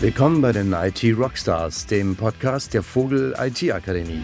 Willkommen bei den IT Rockstars, dem Podcast der Vogel IT Akademie.